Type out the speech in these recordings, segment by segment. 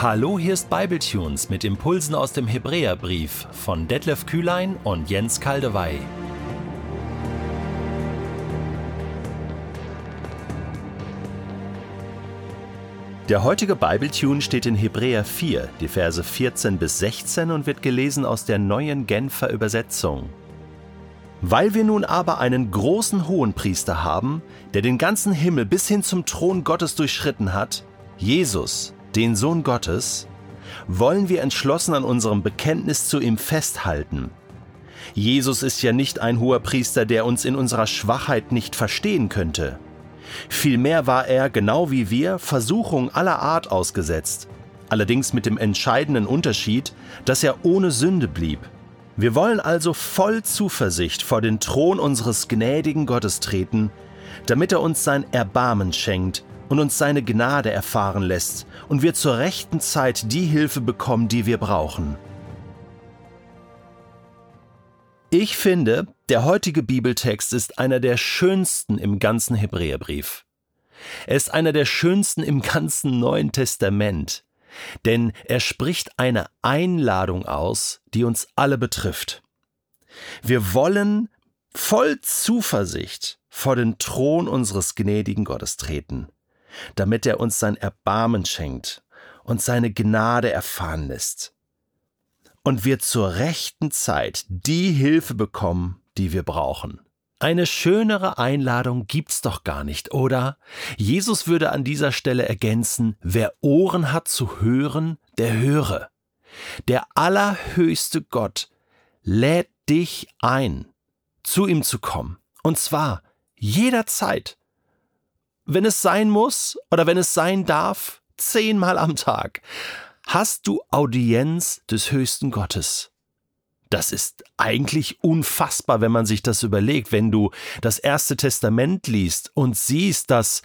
Hallo, hier ist Bibletunes mit Impulsen aus dem Hebräerbrief von Detlef Kühlein und Jens Kaldewey. Der heutige Bibletune steht in Hebräer 4, die Verse 14 bis 16 und wird gelesen aus der neuen Genfer Übersetzung. Weil wir nun aber einen großen Hohenpriester haben, der den ganzen Himmel bis hin zum Thron Gottes durchschritten hat, Jesus, den Sohn Gottes, wollen wir entschlossen an unserem Bekenntnis zu ihm festhalten. Jesus ist ja nicht ein hoher Priester, der uns in unserer Schwachheit nicht verstehen könnte. Vielmehr war er, genau wie wir, Versuchung aller Art ausgesetzt, allerdings mit dem entscheidenden Unterschied, dass er ohne Sünde blieb. Wir wollen also voll Zuversicht vor den Thron unseres gnädigen Gottes treten, damit er uns sein Erbarmen schenkt und uns seine Gnade erfahren lässt und wir zur rechten Zeit die Hilfe bekommen, die wir brauchen. Ich finde, der heutige Bibeltext ist einer der schönsten im ganzen Hebräerbrief. Er ist einer der schönsten im ganzen Neuen Testament, denn er spricht eine Einladung aus, die uns alle betrifft. Wir wollen voll Zuversicht vor den Thron unseres gnädigen Gottes treten damit er uns sein Erbarmen schenkt und seine Gnade erfahren lässt. Und wir zur rechten Zeit die Hilfe bekommen, die wir brauchen. Eine schönere Einladung gibt's doch gar nicht, oder? Jesus würde an dieser Stelle ergänzen, wer Ohren hat zu hören, der höre. Der allerhöchste Gott lädt dich ein, zu ihm zu kommen. Und zwar jederzeit wenn es sein muss oder wenn es sein darf, zehnmal am Tag, hast du Audienz des höchsten Gottes. Das ist eigentlich unfassbar, wenn man sich das überlegt, wenn du das erste Testament liest und siehst, dass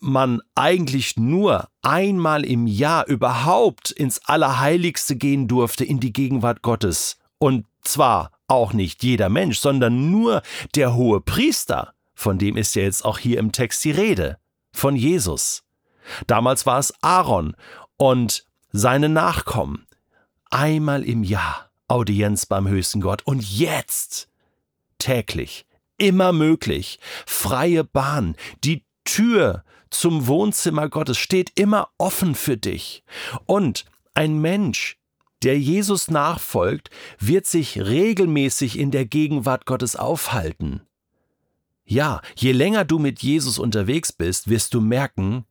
man eigentlich nur einmal im Jahr überhaupt ins Allerheiligste gehen durfte, in die Gegenwart Gottes. Und zwar auch nicht jeder Mensch, sondern nur der hohe Priester. Von dem ist ja jetzt auch hier im Text die Rede. Von Jesus. Damals war es Aaron und seine Nachkommen. Einmal im Jahr Audienz beim höchsten Gott. Und jetzt täglich, immer möglich, freie Bahn, die Tür zum Wohnzimmer Gottes steht immer offen für dich. Und ein Mensch, der Jesus nachfolgt, wird sich regelmäßig in der Gegenwart Gottes aufhalten. Ja, je länger du mit Jesus unterwegs bist, wirst du merken,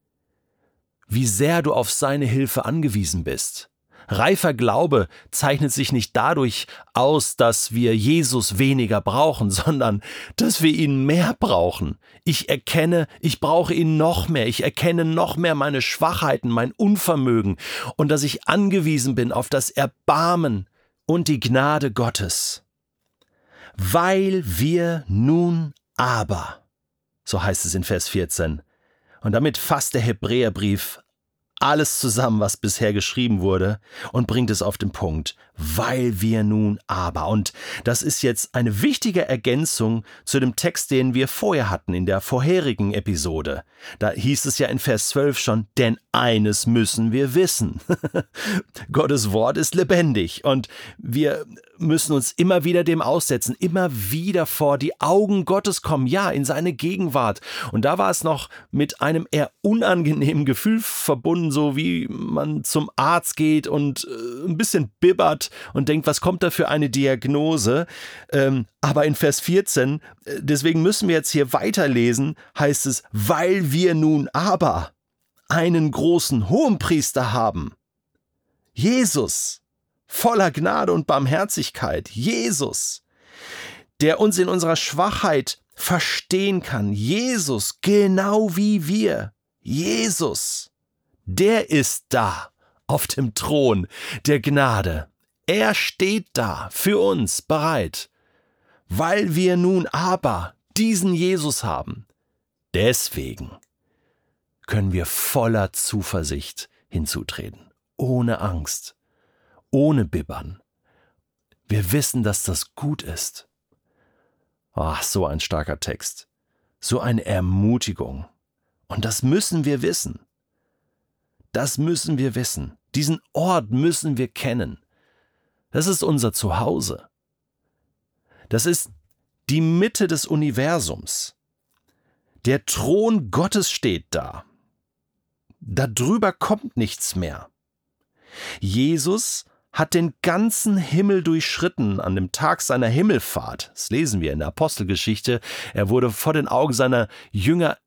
wie sehr du auf seine Hilfe angewiesen bist. Reifer Glaube zeichnet sich nicht dadurch aus, dass wir Jesus weniger brauchen, sondern dass wir ihn mehr brauchen. Ich erkenne, ich brauche ihn noch mehr, ich erkenne noch mehr meine Schwachheiten, mein Unvermögen und dass ich angewiesen bin auf das Erbarmen und die Gnade Gottes. Weil wir nun aber, so heißt es in Vers 14. Und damit fasst der Hebräerbrief alles zusammen, was bisher geschrieben wurde, und bringt es auf den Punkt, weil wir nun aber. Und das ist jetzt eine wichtige Ergänzung zu dem Text, den wir vorher hatten in der vorherigen Episode. Da hieß es ja in Vers 12 schon, denn eines müssen wir wissen. Gottes Wort ist lebendig und wir müssen uns immer wieder dem aussetzen, immer wieder vor die Augen Gottes kommen, ja, in seine Gegenwart. Und da war es noch mit einem eher unangenehmen Gefühl verbunden, so wie man zum Arzt geht und äh, ein bisschen bibbert und denkt, was kommt da für eine Diagnose? Ähm, aber in Vers 14, äh, deswegen müssen wir jetzt hier weiterlesen, heißt es, weil wir nun aber einen großen Hohenpriester haben. Jesus voller Gnade und Barmherzigkeit, Jesus, der uns in unserer Schwachheit verstehen kann, Jesus, genau wie wir, Jesus, der ist da auf dem Thron der Gnade. Er steht da für uns bereit, weil wir nun aber diesen Jesus haben. Deswegen können wir voller Zuversicht hinzutreten, ohne Angst ohne Bibbern. Wir wissen, dass das gut ist. Ach, so ein starker Text. So eine Ermutigung. Und das müssen wir wissen. das müssen wir wissen. Diesen Ort müssen wir kennen. Das ist unser Zuhause. Das ist die Mitte des Universums. Der Thron Gottes steht da. Darüber kommt nichts mehr. Jesus hat den ganzen Himmel durchschritten an dem Tag seiner Himmelfahrt. Das lesen wir in der Apostelgeschichte. Er wurde vor den Augen seiner Jünger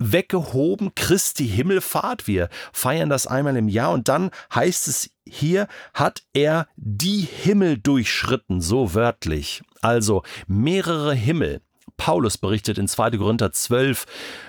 weggehoben, Christi Himmelfahrt. Wir feiern das einmal im Jahr und dann heißt es hier, hat er die Himmel durchschritten, so wörtlich. Also mehrere Himmel. Paulus berichtet in 2. Korinther 12,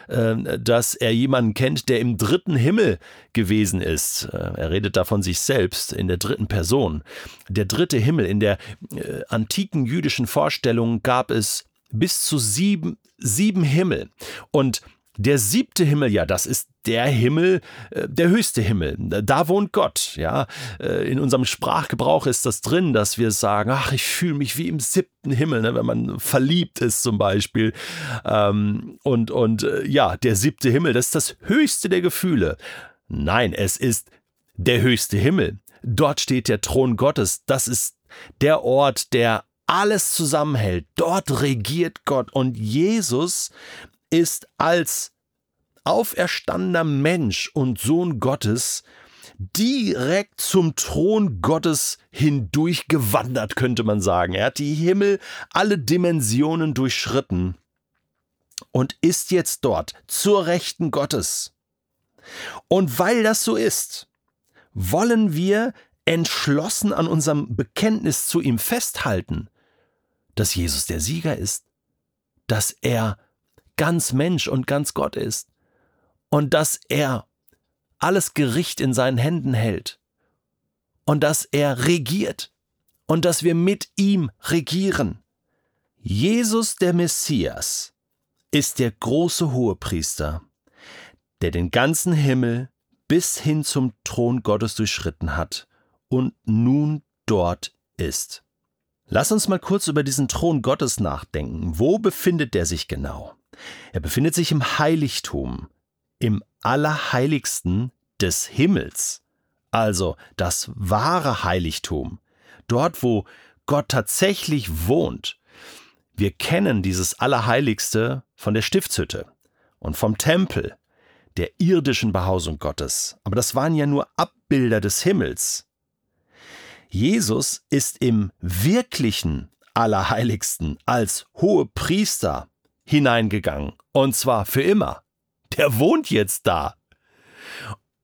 äh, dass er jemanden kennt, der im dritten Himmel gewesen ist. Äh, er redet da von sich selbst in der dritten Person. Der dritte Himmel. In der äh, antiken jüdischen Vorstellung gab es bis zu sieben, sieben Himmel. Und der siebte Himmel, ja, das ist der Himmel, äh, der höchste Himmel. Da wohnt Gott, ja. Äh, in unserem Sprachgebrauch ist das drin, dass wir sagen, ach, ich fühle mich wie im siebten Himmel, ne, wenn man verliebt ist zum Beispiel. Ähm, und, und äh, ja, der siebte Himmel, das ist das höchste der Gefühle. Nein, es ist der höchste Himmel. Dort steht der Thron Gottes. Das ist der Ort, der alles zusammenhält. Dort regiert Gott. Und Jesus ist als auferstandener Mensch und Sohn Gottes direkt zum Thron Gottes hindurch gewandert, könnte man sagen. Er hat die Himmel, alle Dimensionen durchschritten und ist jetzt dort zur Rechten Gottes. Und weil das so ist, wollen wir entschlossen an unserem Bekenntnis zu ihm festhalten, dass Jesus der Sieger ist, dass er ganz Mensch und ganz Gott ist und dass er alles Gericht in seinen Händen hält und dass er regiert und dass wir mit ihm regieren. Jesus der Messias ist der große Hohepriester, der den ganzen Himmel bis hin zum Thron Gottes durchschritten hat und nun dort ist. Lass uns mal kurz über diesen Thron Gottes nachdenken. Wo befindet der sich genau? Er befindet sich im Heiligtum, im Allerheiligsten des Himmels, also das wahre Heiligtum, dort wo Gott tatsächlich wohnt. Wir kennen dieses Allerheiligste von der Stiftshütte und vom Tempel, der irdischen Behausung Gottes, aber das waren ja nur Abbilder des Himmels. Jesus ist im wirklichen Allerheiligsten als hohe Priester hineingegangen. Und zwar für immer. Der wohnt jetzt da.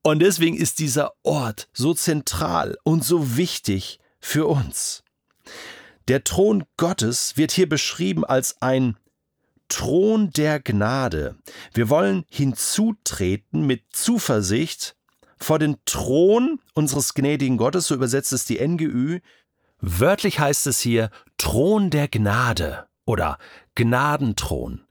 Und deswegen ist dieser Ort so zentral und so wichtig für uns. Der Thron Gottes wird hier beschrieben als ein Thron der Gnade. Wir wollen hinzutreten mit Zuversicht vor den Thron unseres gnädigen Gottes, so übersetzt es die NGÜ. Wörtlich heißt es hier Thron der Gnade oder Gnadenthron.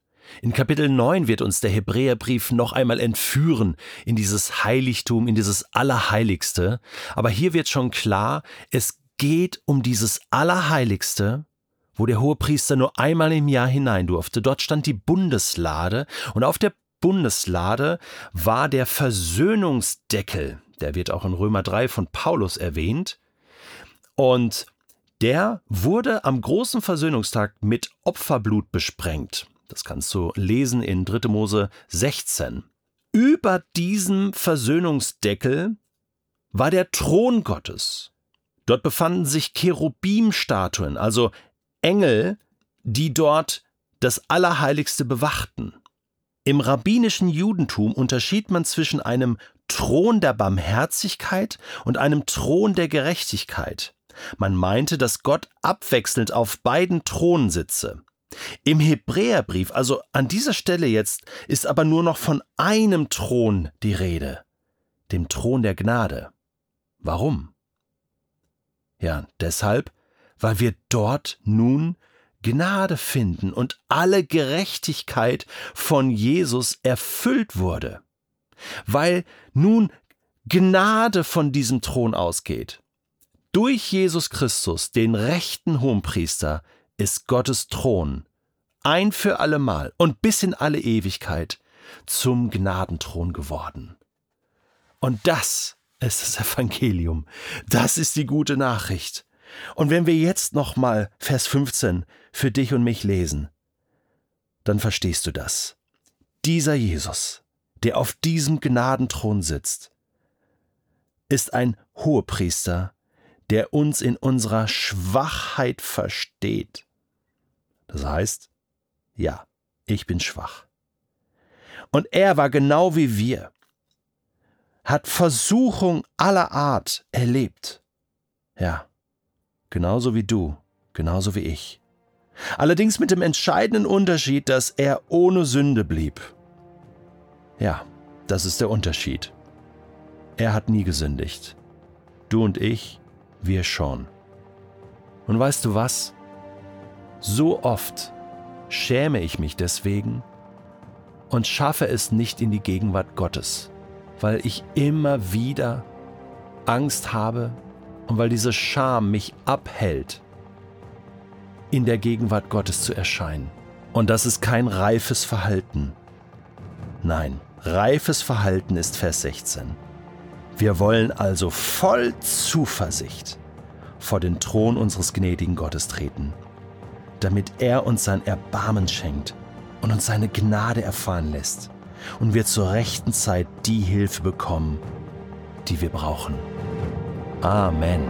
In Kapitel 9 wird uns der Hebräerbrief noch einmal entführen in dieses Heiligtum, in dieses Allerheiligste. Aber hier wird schon klar, es geht um dieses Allerheiligste, wo der Hohepriester nur einmal im Jahr hinein durfte. Dort stand die Bundeslade und auf der Bundeslade war der Versöhnungsdeckel. Der wird auch in Römer 3 von Paulus erwähnt. Und der wurde am großen Versöhnungstag mit Opferblut besprengt. Das kannst du lesen in 3. Mose 16. Über diesem Versöhnungsdeckel war der Thron Gottes. Dort befanden sich Cherubimstatuen, also Engel, die dort das Allerheiligste bewachten. Im rabbinischen Judentum unterschied man zwischen einem Thron der Barmherzigkeit und einem Thron der Gerechtigkeit. Man meinte, dass Gott abwechselnd auf beiden Thronen sitze. Im Hebräerbrief, also an dieser Stelle jetzt, ist aber nur noch von einem Thron die Rede, dem Thron der Gnade. Warum? Ja, deshalb, weil wir dort nun Gnade finden und alle Gerechtigkeit von Jesus erfüllt wurde. Weil nun Gnade von diesem Thron ausgeht. Durch Jesus Christus, den rechten Hohenpriester, ist Gottes Thron ein für allemal und bis in alle Ewigkeit zum Gnadenthron geworden. Und das ist das Evangelium. Das ist die gute Nachricht. Und wenn wir jetzt nochmal Vers 15 für dich und mich lesen, dann verstehst du das. Dieser Jesus, der auf diesem Gnadenthron sitzt, ist ein Hohepriester, der uns in unserer Schwachheit versteht. Das heißt, ja, ich bin schwach. Und er war genau wie wir, hat Versuchung aller Art erlebt. Ja, genauso wie du, genauso wie ich. Allerdings mit dem entscheidenden Unterschied, dass er ohne Sünde blieb. Ja, das ist der Unterschied. Er hat nie gesündigt. Du und ich, wir schon. Und weißt du was? So oft schäme ich mich deswegen und schaffe es nicht in die Gegenwart Gottes, weil ich immer wieder Angst habe und weil diese Scham mich abhält, in der Gegenwart Gottes zu erscheinen. Und das ist kein reifes Verhalten. Nein, reifes Verhalten ist Vers 16. Wir wollen also voll Zuversicht vor den Thron unseres gnädigen Gottes treten, damit er uns sein Erbarmen schenkt und uns seine Gnade erfahren lässt und wir zur rechten Zeit die Hilfe bekommen, die wir brauchen. Amen.